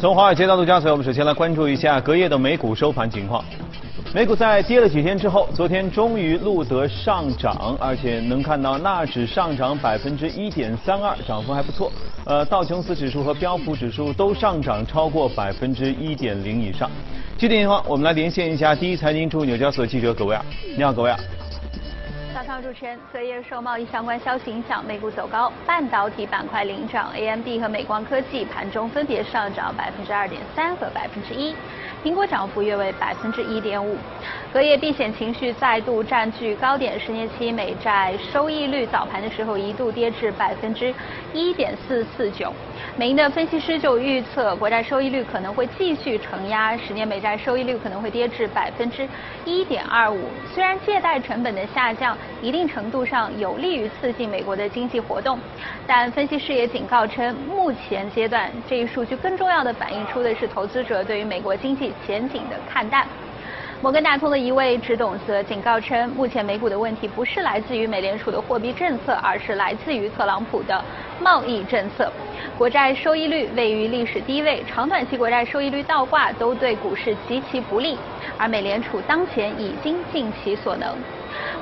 从华尔街到陆家嘴，我们首先来关注一下隔夜的美股收盘情况。美股在跌了几天之后，昨天终于录得上涨，而且能看到纳指上涨百分之一点三二，涨幅还不错。呃，道琼斯指数和标普指数都上涨超过百分之一点零以上。具体情况，我们来连线一下第一财经驻纽交所记者葛维尔。你好，葛维尔。上主持人，昨夜受贸易相关消息影响，美股走高，半导体板块领涨，AMD 和美光科技盘中分别上涨百分之二点三和百分之一。苹果涨幅约为百分之一点五，隔夜避险情绪再度占据高点，十年期美债收益率早盘的时候一度跌至百分之一点四四九。美银的分析师就预测，国债收益率可能会继续承压，十年美债收益率可能会跌至百分之一点二五。虽然借贷成本的下降一定程度上有利于刺激美国的经济活动，但分析师也警告称，目前阶段这一数据更重要的反映出的是投资者对于美国经济。前景的看淡。摩根大通的一位执董则警告称，目前美股的问题不是来自于美联储的货币政策，而是来自于特朗普的贸易政策。国债收益率位于历史低位，长短期国债收益率倒挂都对股市极其不利，而美联储当前已经尽其所能。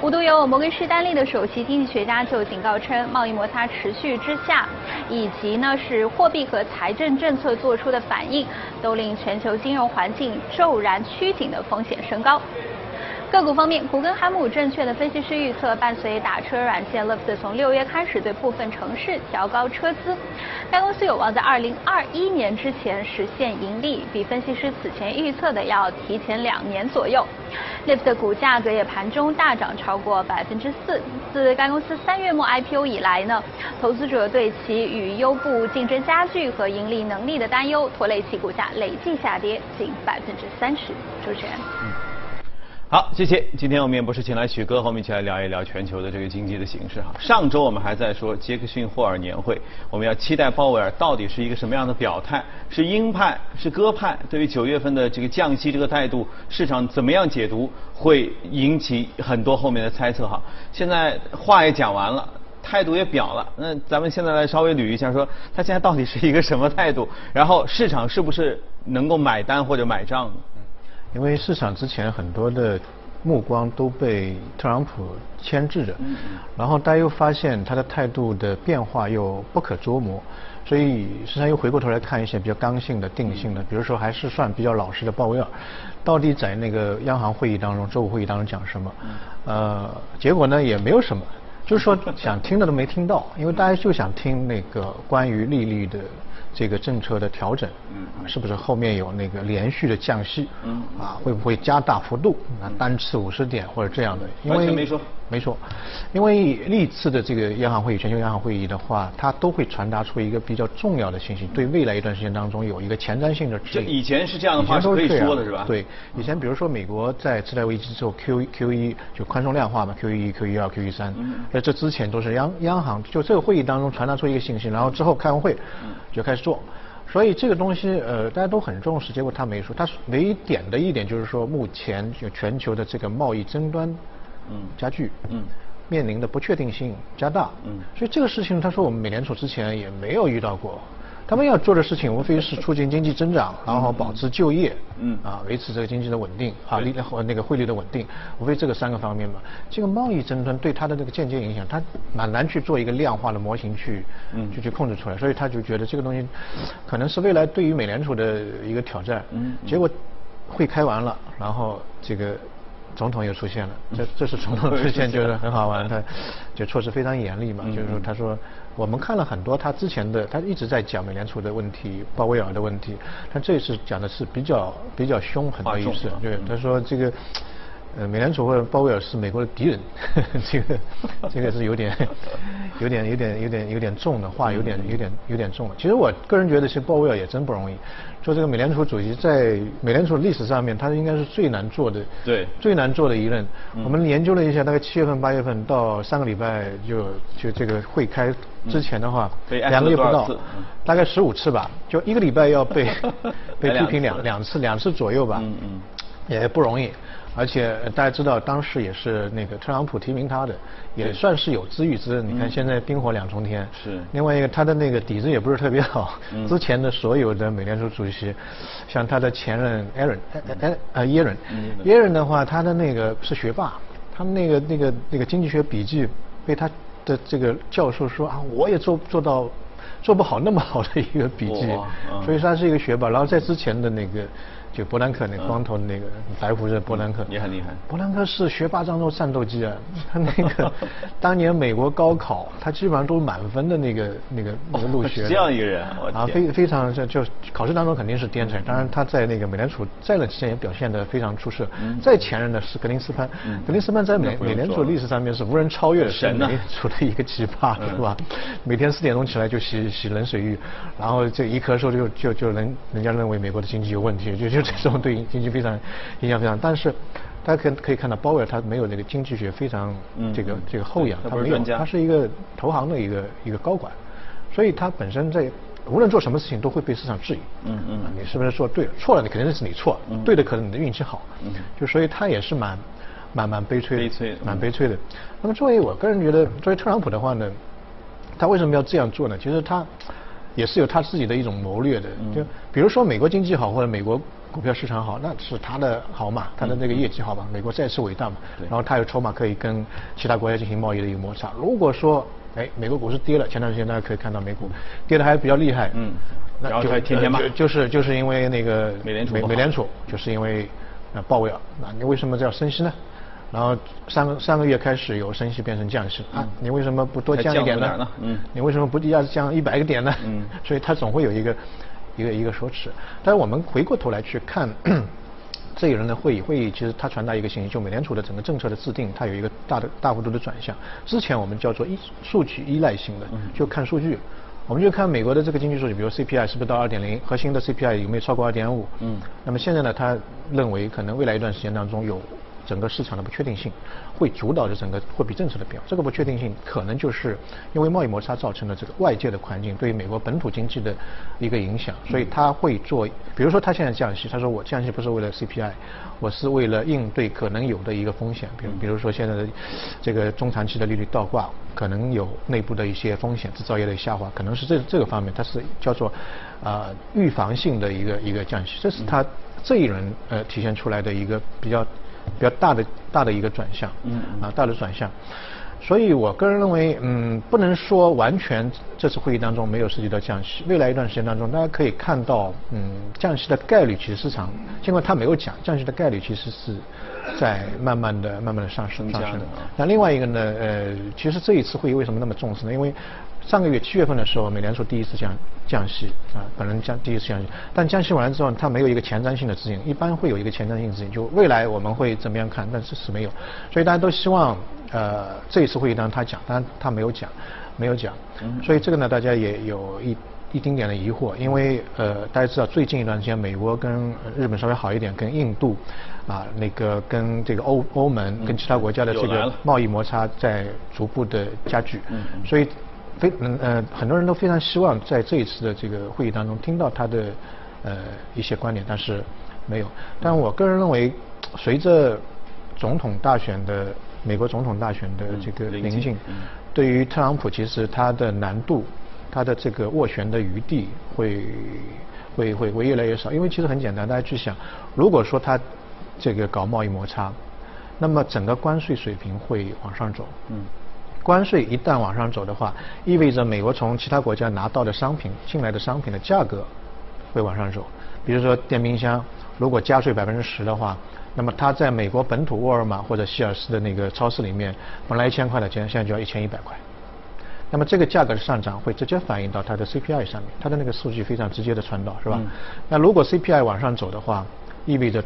无独有偶，摩根士丹利的首席经济学家就警告称，贸易摩擦持续之下，以及呢是货币和财政政策做出的反应，都令全球金融环境骤然趋紧的风险升高。个股方面，古根海姆证券的分析师预测，伴随打车软件 Lyft 从六月开始对部分城市调高车资，该公司有望在二零二一年之前实现盈利，比分析师此前预测的要提前两年左右。Lyft 的股价格也盘中大涨超过百分之四，自该公司三月末 IPO 以来呢，投资者对其与优步竞争加剧和盈利能力的担忧，拖累其股价累计下跌近百分之三十。主持人。好，谢谢。今天我们也不是请来许哥和我们一起来聊一聊全球的这个经济的形势哈。上周我们还在说杰克逊霍尔年会，我们要期待鲍威尔到底是一个什么样的表态，是鹰派是鸽派？对于九月份的这个降息这个态度，市场怎么样解读，会引起很多后面的猜测哈。现在话也讲完了，态度也表了，那咱们现在来稍微捋一下，说他现在到底是一个什么态度？然后市场是不是能够买单或者买账呢？因为市场之前很多的目光都被特朗普牵制着，然后大家又发现他的态度的变化又不可捉摸，所以市场又回过头来看一些比较刚性的、定性的，比如说还是算比较老实的鲍威尔，到底在那个央行会议当中、周五会议当中讲什么？呃，结果呢也没有什么，就是说想听的都没听到，因为大家就想听那个关于利率的。这个政策的调整，嗯，是不是后面有那个连续的降息？嗯，啊，会不会加大幅度？啊，单次五十点或者这样的？因为没说。没错，因为历次的这个央行会议、全球央行会议的话，它都会传达出一个比较重要的信息，对未来一段时间当中有一个前瞻性的指引。以前是这样的话都是可以说的是吧？对，以前比如说美国在次贷危机之后，Q 一 Q 一就宽松量化嘛，Q 一 Q 一二 Q 一三，在这之前都是央央行就这个会议当中传达出一个信息，然后之后开完会就开始做。所以这个东西呃大家都很重视，结果他没说，他唯一点的一点就是说目前就全球的这个贸易争端嗯加剧嗯面临的不确定性加大嗯所以这个事情他说我们美联储之前也没有遇到过。他们要做的事情无非是促进经济增长，然后保持就业，嗯，啊，维持这个经济的稳定，啊，利和那个汇率的稳定，无非这个三个方面嘛。这个贸易争端对他的那个间接影响，他蛮难去做一个量化的模型去，嗯，就去控制出来。所以他就觉得这个东西可能是未来对于美联储的一个挑战。嗯，结果会开完了，然后这个。总统又出现了，这这是总统出现就是很好玩，他就措施非常严厉嘛，就是说他说我们看了很多他之前的，他一直在讲美联储的问题，鲍威尔的问题，他这次讲的是比较比较凶狠的意思，对，他说这个。呃，美联储或者鲍威尔是美国的敌人，这个这个是有点有点有点有点有点重的话，有点有点有点重了。其实我个人觉得，其实鲍威尔也真不容易。做这个美联储主席，在美联储历史上面，他应该是最难做的，对，最难做的一任。我们研究了一下，大概七月份、八月份到上个礼拜就就这个会开之前的话，两个月不到，大概十五次吧，就一个礼拜要被 被批评两两次两次左右吧，嗯嗯，也不容易。而且大家知道，当时也是那个特朗普提名他的，也算是有资预支。你看现在冰火两重天。是。另外一个，他的那个底子也不是特别好。嗯。之前的所有的美联储主席，像他的前任艾伦，哎哎呃耶伦，耶伦的话，他的那个是学霸，他们那个那个那个经济学笔记被他的这个教授说啊，我也做做到做不好那么好的一个笔记，所以他是一个学霸。然后在之前的那个。就伯南克那光头的那个白胡子伯南克也很厉害。伯南克是学霸当中战斗机啊，他那个当年美国高考，他基本上都是满分的那个那个那个入学。这样一个人，啊，非非常就就考试当中肯定是天才。当然他在那个美联储在任期间也表现得非常出色。在前任的是格林斯潘，格林斯潘在美美联储历史上面是无人超越的，是美联储的一个奇葩，是吧？每天四点钟起来就洗洗冷水浴，然后这一咳嗽就就就人人家认为美国的经济有问题，就就。这种对经济非常影响非常，但是大家可可以看到鲍威尔他没有那个经济学非常这个这个后仰，他没有，他是一个投行的一个一个高管，所以他本身在无论做什么事情都会被市场质疑。嗯嗯，你是不是做对了？错了，你肯定是你错，对的可能你的运气好。嗯，就所以他也是蛮蛮蛮悲催，悲催，蛮悲催的。那么作为我个人觉得，作为特朗普的话呢，他为什么要这样做呢？其实他也是有他自己的一种谋略的。就比如说美国经济好或者美国。股票市场好，那是他的好嘛，他的那个业绩好嘛，美国再次伟大嘛，然后他有筹码可以跟其他国家进行贸易的一个摩擦。如果说，哎，美国股市跌了，前段时间大家可以看到美股跌的还比较厉害，嗯，然后就天天骂，就是就是因为那个美联储，美联储就是因为呃鲍威尔，那你为什么要升息呢？然后上个上个月开始由升息变成降息啊，你为什么不多降一点呢？嗯，你为什么不一下子降一百个点呢？嗯，所以它总会有一个。一个一个说辞，但是我们回过头来去看 这一轮的会议，会议其实它传达一个信息，就美联储的整个政策的制定，它有一个大的大幅度的转向。之前我们叫做依数据依赖性的，就看数据，我们就看美国的这个经济数据，比如 CPI 是不是到二点零，核心的 CPI 有没有超过二点五？嗯，那么现在呢，他认为可能未来一段时间当中有。整个市场的不确定性会主导着整个货币政策的变化。这个不确定性可能就是因为贸易摩擦造成的这个外界的环境对于美国本土经济的一个影响，所以他会做，比如说他现在降息，他说我降息不是为了 CPI，我是为了应对可能有的一个风险，比如比如说现在的这个中长期的利率倒挂，可能有内部的一些风险，制造业的下滑，可能是这这个方面，它是叫做啊预防性的一个一个降息，这是他这一轮呃体现出来的一个比较。比较大的大的一个转向，嗯啊大的转向，所以我个人认为，嗯不能说完全这次会议当中没有涉及到降息，未来一段时间当中，大家可以看到，嗯降息的概率其实市场，尽管他没有讲，降息的概率其实是在慢慢的慢慢的上升上升。那另外一个呢，呃其实这一次会议为什么那么重视呢？因为上个月七月份的时候，美联储第一次降降息啊，本人降第一次降息，但降息完了之后，它没有一个前瞻性的指引，一般会有一个前瞻性指引，就未来我们会怎么样看，但是是没有，所以大家都希望呃这一次会议当中他讲，但他没有讲，没有讲，所以这个呢大家也有一一丁点的疑惑，因为呃大家知道最近一段时间美国跟日本稍微好一点，跟印度啊那个跟这个欧欧盟跟其他国家的这个贸易摩擦在逐步的加剧，所以。非嗯呃很多人都非常希望在这一次的这个会议当中听到他的呃一些观点，但是没有。但我个人认为，随着总统大选的美国总统大选的这个临近，对于特朗普其实他的难度，他的这个斡旋的余地会会会会越来越少。因为其实很简单，大家去想，如果说他这个搞贸易摩擦，那么整个关税水平会往上走。嗯。关税一旦往上走的话，意味着美国从其他国家拿到的商品进来的商品的价格会往上走。比如说电冰箱，如果加税百分之十的话，那么它在美国本土沃尔玛或者希尔斯的那个超市里面，本来一千块的钱，现在就要一千一百块。那么这个价格的上涨会直接反映到它的 CPI 上面，它的那个数据非常直接的传导，是吧？那如果 CPI 往上走的话，意味着。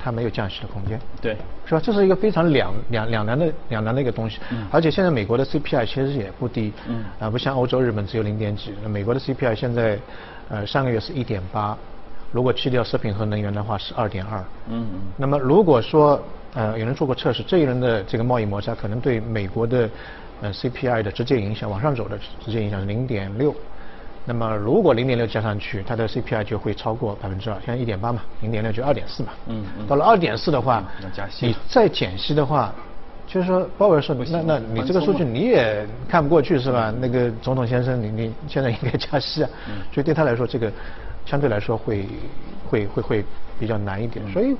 它没有降息的空间，对，是吧？这是一个非常两两两难的两难的一个东西。嗯。而且现在美国的 CPI 其实也不低，嗯。啊，不像欧洲、日本只有零点几，美国的 CPI 现在，呃，上个月是一点八，如果去掉食品和能源的话是二点二。嗯嗯。那么如果说，呃，有人做过测试，这一轮的这个贸易摩擦可能对美国的，呃，CPI 的直接影响，往上走的直接影响是零点六。那么如果零点六加上去，它的 CPI 就会超过百分之二，现在一点八嘛，零点六就二点四嘛。嗯嗯。到了二点四的话，你再减息的话，就是说鲍威尔说，那那你这个数据你也看不过去是吧？那个总统先生，你你现在应该加息啊。嗯。所以对他来说，这个相对来说会会会会比较难一点。所以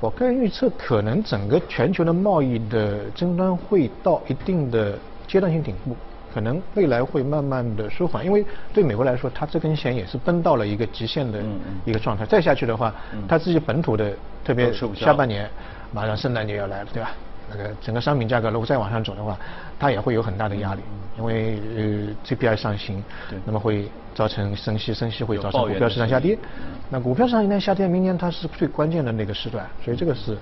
我个人预测，可能整个全球的贸易的争端会到一定的阶段性顶部。可能未来会慢慢的舒缓，因为对美国来说，它这根弦也是绷到了一个极限的一个状态。再下去的话，它自己本土的，特别下半年，马上圣诞节要来了，对吧？那个整个商品价格如果再往上走的话，它也会有很大的压力，因为呃 CPI 上行，那么会造成升息，升息会造成股票市场下跌。那股票市场一旦下跌，明年它是最关键的那个时段，所以这个是。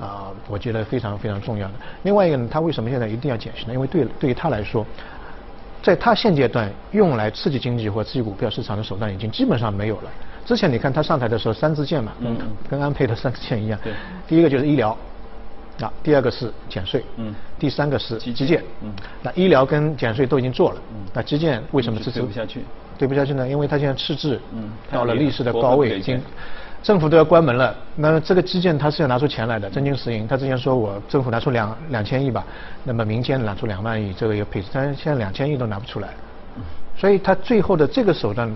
啊，我觉得非常非常重要的。另外一个呢，它为什么现在一定要减息呢？因为对对于它来说，在它现阶段用来刺激经济或刺激股票市场的手段已经基本上没有了。之前你看它上台的时候三支箭嘛，嗯，跟安倍的三支箭一样。对。第一个就是医疗，啊，第二个是减税，嗯，第三个是基建，嗯。那医疗跟减税都已经做了，嗯。那基建为什么支持不下去？对不下去呢？因为它现在赤字，嗯，到了历史的高位，已经。政府都要关门了，那这个基建它是要拿出钱来的，真金实银。他之前说我政府拿出两两千亿吧，那么民间拿出两万亿，这个要配置，但是现在两千亿都拿不出来，所以他最后的这个手段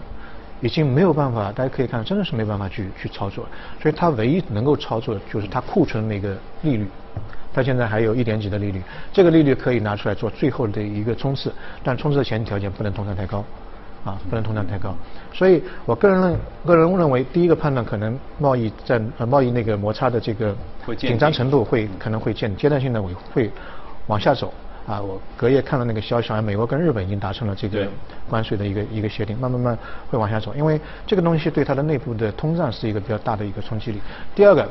已经没有办法，大家可以看，真的是没办法去去操作。所以它唯一能够操作的就是它库存那个利率，他现在还有一点几的利率，这个利率可以拿出来做最后的一个冲刺，但冲刺的前提条件不能通胀太高。啊，不能通胀太高，所以我个人认个人认为，第一个判断可能贸易战呃贸易那个摩擦的这个紧张程度会可能会见阶段性的会会往下走啊。我隔夜看了那个消息，好像美国跟日本已经达成了这个关税的一个一个协定，慢慢慢会往下走，因为这个东西对它的内部的通胀是一个比较大的一个冲击力。第二个，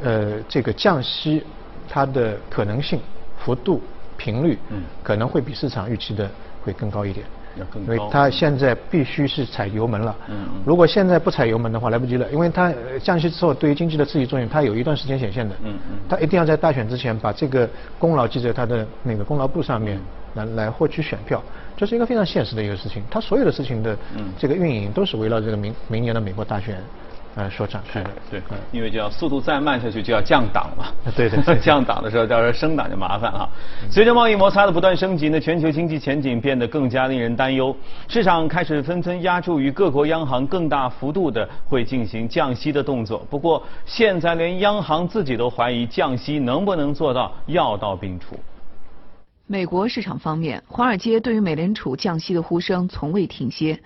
呃，这个降息它的可能性、幅度、频率，嗯，可能会比市场预期的会更高一点。因为它现在必须是踩油门了，如果现在不踩油门的话，来不及了。因为它降息之后对于经济的刺激作用，它有一段时间显现的。嗯嗯。它一定要在大选之前把这个功劳记在它的那个功劳簿上面，来来获取选票，这是一个非常现实的一个事情。它所有的事情的这个运营都是围绕这个明明年的美国大选。呃，说展开的，对，因为就要速度再慢下去就要降档了，对对，降档的时候到时候升档就麻烦了。随着贸易摩擦的不断升级呢，全球经济前景变得更加令人担忧，市场开始纷纷压注于各国央行更大幅度的会进行降息的动作。不过现在连央行自己都怀疑降息能不能做到药到病除。美国市场方面，华尔街对于美联储降息的呼声从未停歇。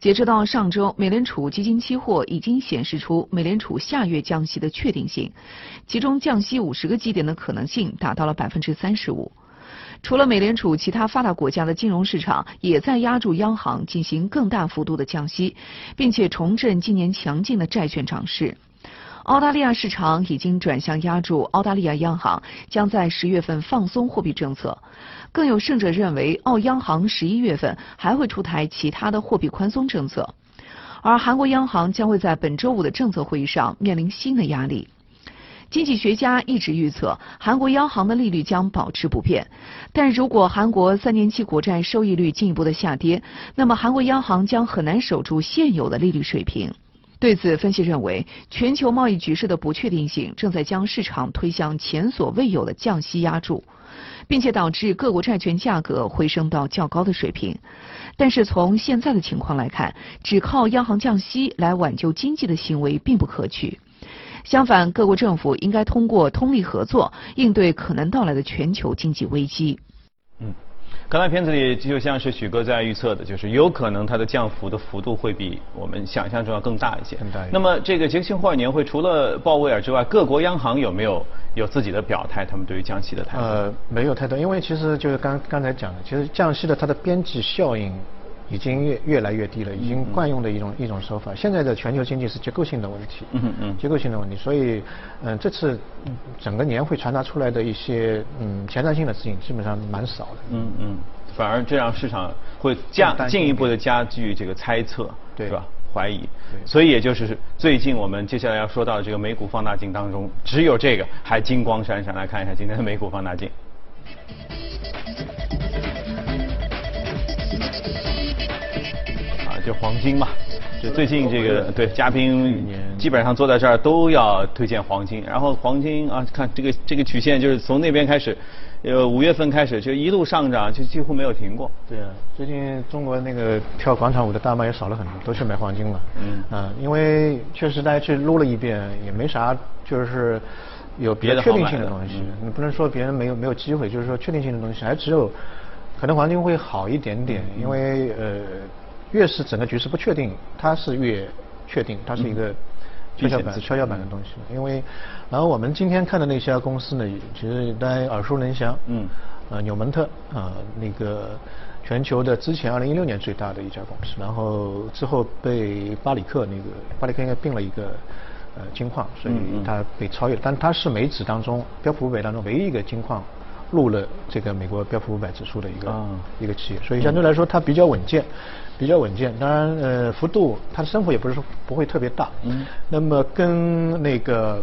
截止到上周，美联储基金期货已经显示出美联储下月降息的确定性，其中降息五十个基点的可能性达到了百分之三十五。除了美联储，其他发达国家的金融市场也在压住央行进行更大幅度的降息，并且重振今年强劲的债券涨势。澳大利亚市场已经转向压住澳大利亚央行将在十月份放松货币政策，更有甚者认为澳央行十一月份还会出台其他的货币宽松政策，而韩国央行将会在本周五的政策会议上面临新的压力。经济学家一直预测韩国央行的利率将保持不变，但如果韩国三年期国债收益率进一步的下跌，那么韩国央行将很难守住现有的利率水平。对此，分析认为，全球贸易局势的不确定性正在将市场推向前所未有的降息压注，并且导致各国债券价格回升到较高的水平。但是从现在的情况来看，只靠央行降息来挽救经济的行为并不可取。相反，各国政府应该通过通力合作，应对可能到来的全球经济危机。嗯。刚才片子里就像是许哥在预测的，就是有可能它的降幅的幅度会比我们想象中要更大一些。更大。那么这个杰克逊霍尔年会除了鲍威尔之外，各国央行有没有有自己的表态？他们对于降息的态度？呃，没有太多，因为其实就是刚刚才讲的，其实降息的它的边际效应。已经越越来越低了，已经惯用的一种一种手法。现在的全球经济是结构性的问题，嗯嗯，结构性的问题，所以，嗯，这次整个年会传达出来的一些嗯前瞻性的事情基本上蛮少的，嗯嗯，反而这让市场会加进一步的加剧这个猜测，是吧？怀疑，所以也就是最近我们接下来要说到的这个美股放大镜当中，只有这个还金光闪闪。来看一下今天的美股放大镜。就黄金嘛。就最近这个对嘉宾基本上坐在这儿都要推荐黄金，然后黄金啊，看这个这个曲线就是从那边开始，呃五月份开始就一路上涨，就几乎没有停过。对啊，最近中国那个跳广场舞的大妈也少了很多，都去买黄金了。嗯。啊，因为确实大家去撸了一遍，也没啥，就是有别的确定性的东西。你不能说别人没有没有机会，就是说确定性的东西还只有，可能黄金会好一点点，因为呃。越是整个局势不确定，它是越确定，它是一个跷跷板、跷跷板的东西。因为，然后我们今天看的那些公司呢，其实大家耳熟能详。嗯。呃，纽蒙特啊，那个全球的之前二零一六年最大的一家公司，然后之后被巴里克那个巴里克应该并了一个呃金矿，所以它被超越。但它是美指当中标普五百当中唯一一个金矿入了这个美国标普五百指数的一个一个企业，所以相对来说它比较稳健。比较稳健，当然，呃，幅度它的升幅也不是说不会特别大。嗯。那么跟那个，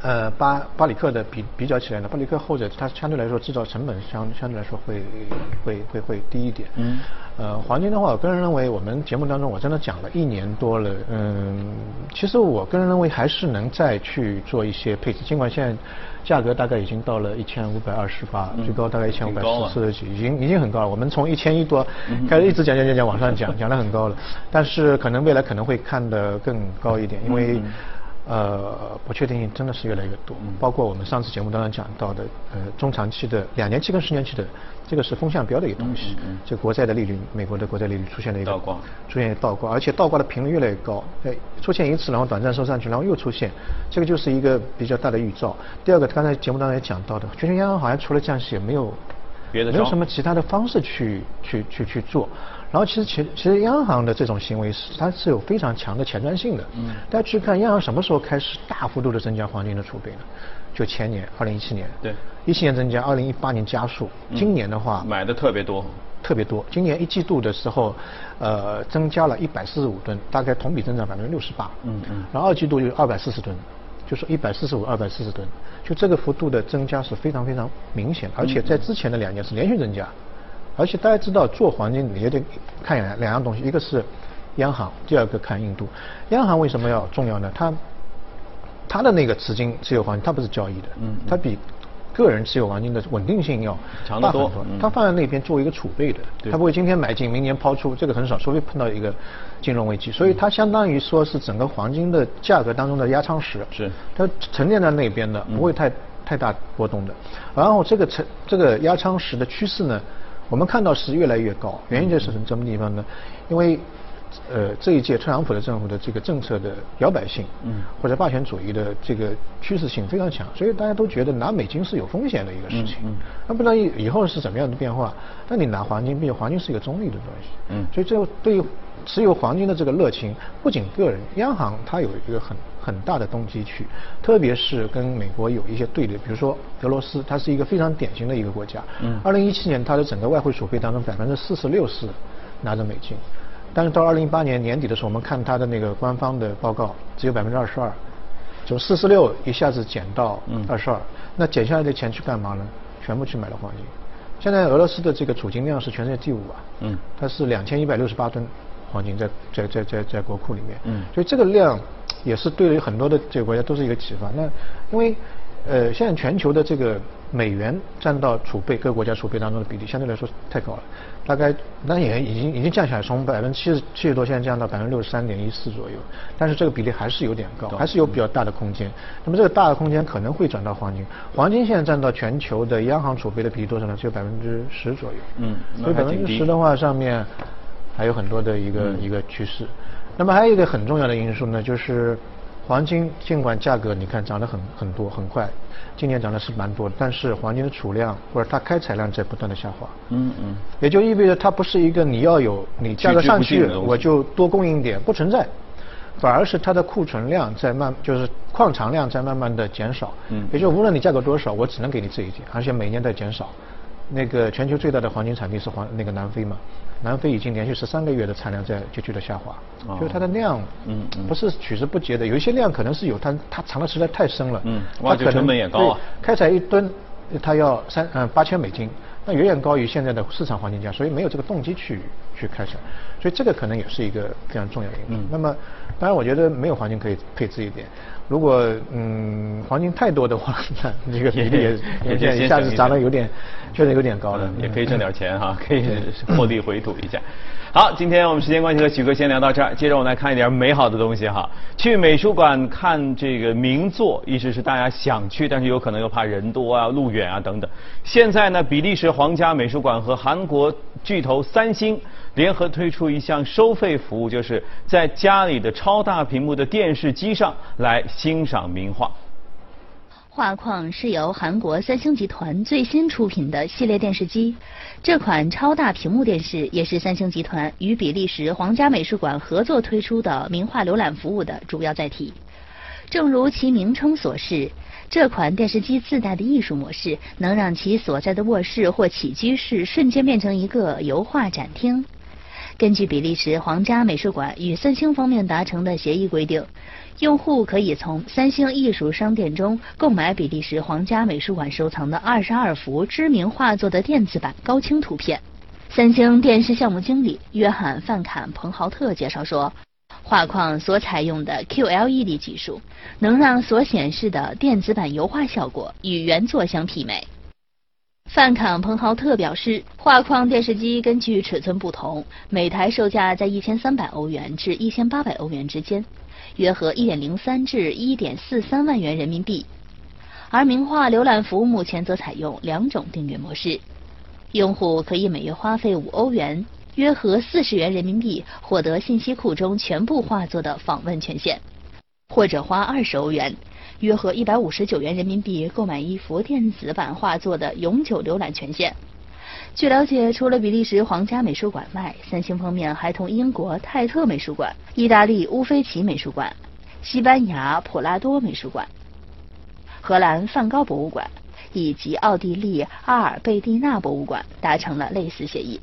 呃，巴巴里克的比比较起来呢，巴里克后者它相对来说制造成本相相对来说会会会会低一点。嗯。呃，黄金的话，我个人认为我们节目当中我真的讲了一年多了，嗯，其实我个人认为还是能再去做一些配置，尽管现在。价格大概已经到了一千五百二十八，最高大概一千五百四十几，已经已经很高了。我们从一千一多开始一直讲讲讲讲往上讲，讲的很高了。但是可能未来可能会看得更高一点，因为。呃，不确定性真的是越来越多，包括我们上次节目当中讲到的，呃，中长期的两年期跟十年期的，这个是风向标的一个东西。这国债的利率，美国的国债利率出现了一个倒挂，出现倒挂，而且倒挂的频率越来越高。哎，出现一次，然后短暂收上去，然后又出现，这个就是一个比较大的预兆。第二个，刚才节目当中也讲到的，全球央行好像除了降息也没有别的，没有什么其他的方式去去去去做。然后其实其其实央行的这种行为是它是有非常强的前瞻性的。嗯。大家去看央行什么时候开始大幅度的增加黄金的储备呢？就前年，二零一七年。对。一七年增加，二零一八年加速。今年的话。买的特别多。特别多。今年一季度的时候，呃，增加了一百四十五吨，大概同比增长百分之六十八。嗯嗯。然后二季度有二百四十吨，就是一百四十五、二百四十吨，就这个幅度的增加是非常非常明显，而且在之前的两年是连续增加。而且大家知道做黄金你也得看两两样东西，一个是央行，第二个看印度。央行为什么要重要呢？它它的那个资金持有黄金，它不是交易的，嗯，它比个人持有黄金的稳定性要强得多。它放在那边作为一个储备的，它不会今天买进明年抛出，这个很少，除非碰到一个金融危机。所以它相当于说是整个黄金的价格当中的压舱石，是它沉淀在那边的，不会太太大波动的。然后这个沉这个压舱石的趋势呢？我们看到是越来越高，原因就是从什么地方呢？因为，呃，这一届特朗普的政府的这个政策的摇摆性，嗯，或者霸权主义的这个趋势性非常强，所以大家都觉得拿美金是有风险的一个事情。嗯，那不知道以以后是怎么样的变化？那你拿黄金，毕竟黄金是一个中立的东西。嗯，所以这对于持有黄金的这个热情，不仅个人，央行它有一个很。很大的动机去，特别是跟美国有一些对立，比如说俄罗斯，它是一个非常典型的一个国家。嗯。二零一七年，它的整个外汇储备当中百分之四十六是拿着美金，但是到二零一八年年底的时候，我们看它的那个官方的报告，只有百分之二十二，从四十六一下子减到二十二。那减下来的钱去干嘛呢？全部去买了黄金。现在俄罗斯的这个储金量是全世界第五啊。嗯。它是两千一百六十八吨黄金在在在在在国库里面。嗯。所以这个量。也是对于很多的这个国家都是一个启发。那因为呃，现在全球的这个美元占到储备各国家储备当中的比例相对来说太高了，大概那也已经已经降下来，从百分之七十七十多现在降到百分之六十三点一四左右。但是这个比例还是有点高，还是有比较大的空间。那么这个大的空间可能会转到黄金。黄金现在占到全球的央行储备的比例多少呢？只有百分之十左右。嗯，所以百分之十的话，上面还有很多的一个一个趋势。那么还有一个很重要的因素呢，就是黄金尽管价格你看涨得很很多很快，今年涨的是蛮多的，但是黄金的储量或者它开采量在不断的下滑。嗯嗯。也就意味着它不是一个你要有你价格上去我就多供应点不存在，反而是它的库存量在慢就是矿藏量在慢慢的减少。嗯。也就无论你价格多少，我只能给你这一点，而且每年在减少。那个全球最大的黄金产地是黄那个南非嘛？南非已经连续十三个月的产量在急剧的下滑，就是它的量，嗯，不是取之不竭的。有一些量可能是有但它藏的实在太深了，嗯，挖掘成本也高啊。开采一吨，它要三嗯八千美金，那远远高于现在的市场黄金价，所以没有这个动机去去开采，所以这个可能也是一个非常重要的因素。那么，当然我觉得没有黄金可以配置一点，如果嗯黄金太多的话，那这个比例也也一下子涨得有点，确实有点高了，也可以挣点钱哈，可以 获利回吐一下。好，今天我们时间关系和许哥先聊到这儿，接着我们来看一点美好的东西哈。去美术馆看这个名作，一直是大家想去，但是有可能又怕人多啊、路远啊等等。现在呢，比利时皇家美术馆和韩国巨头三星联合推出一项收费服务，就是在家里的超大屏幕的电视机上来欣赏名画。画框是由韩国三星集团最新出品的系列电视机，这款超大屏幕电视也是三星集团与比利时皇家美术馆合作推出的名画浏览服务的主要载体。正如其名称所示，这款电视机自带的艺术模式能让其所在的卧室或起居室瞬间变成一个油画展厅。根据比利时皇家美术馆与三星方面达成的协议规定。用户可以从三星艺术商店中购买比利时皇家美术馆收藏的二十二幅知名画作的电子版高清图片。三星电视项目经理约翰·范坎彭豪特介绍说，画框所采用的 QLED 技术能让所显示的电子版油画效果与原作相媲美。范坎彭豪特表示，画框电视机根据尺寸不同，每台售价在一千三百欧元至一千八百欧元之间。约合一点零三至一点四三万元人民币，而名画浏览服务目前则采用两种订阅模式，用户可以每月花费五欧元，约合四十元人民币，获得信息库中全部画作的访问权限，或者花二十欧元，约合一百五十九元人民币，购买一幅电子版画作的永久浏览权限。据了解，除了比利时皇家美术馆外，三星方面还同英国泰特美术馆、意大利乌菲齐美术馆、西班牙普拉多美术馆、荷兰梵高博物馆以及奥地利阿尔贝蒂纳博物馆达成了类似协议。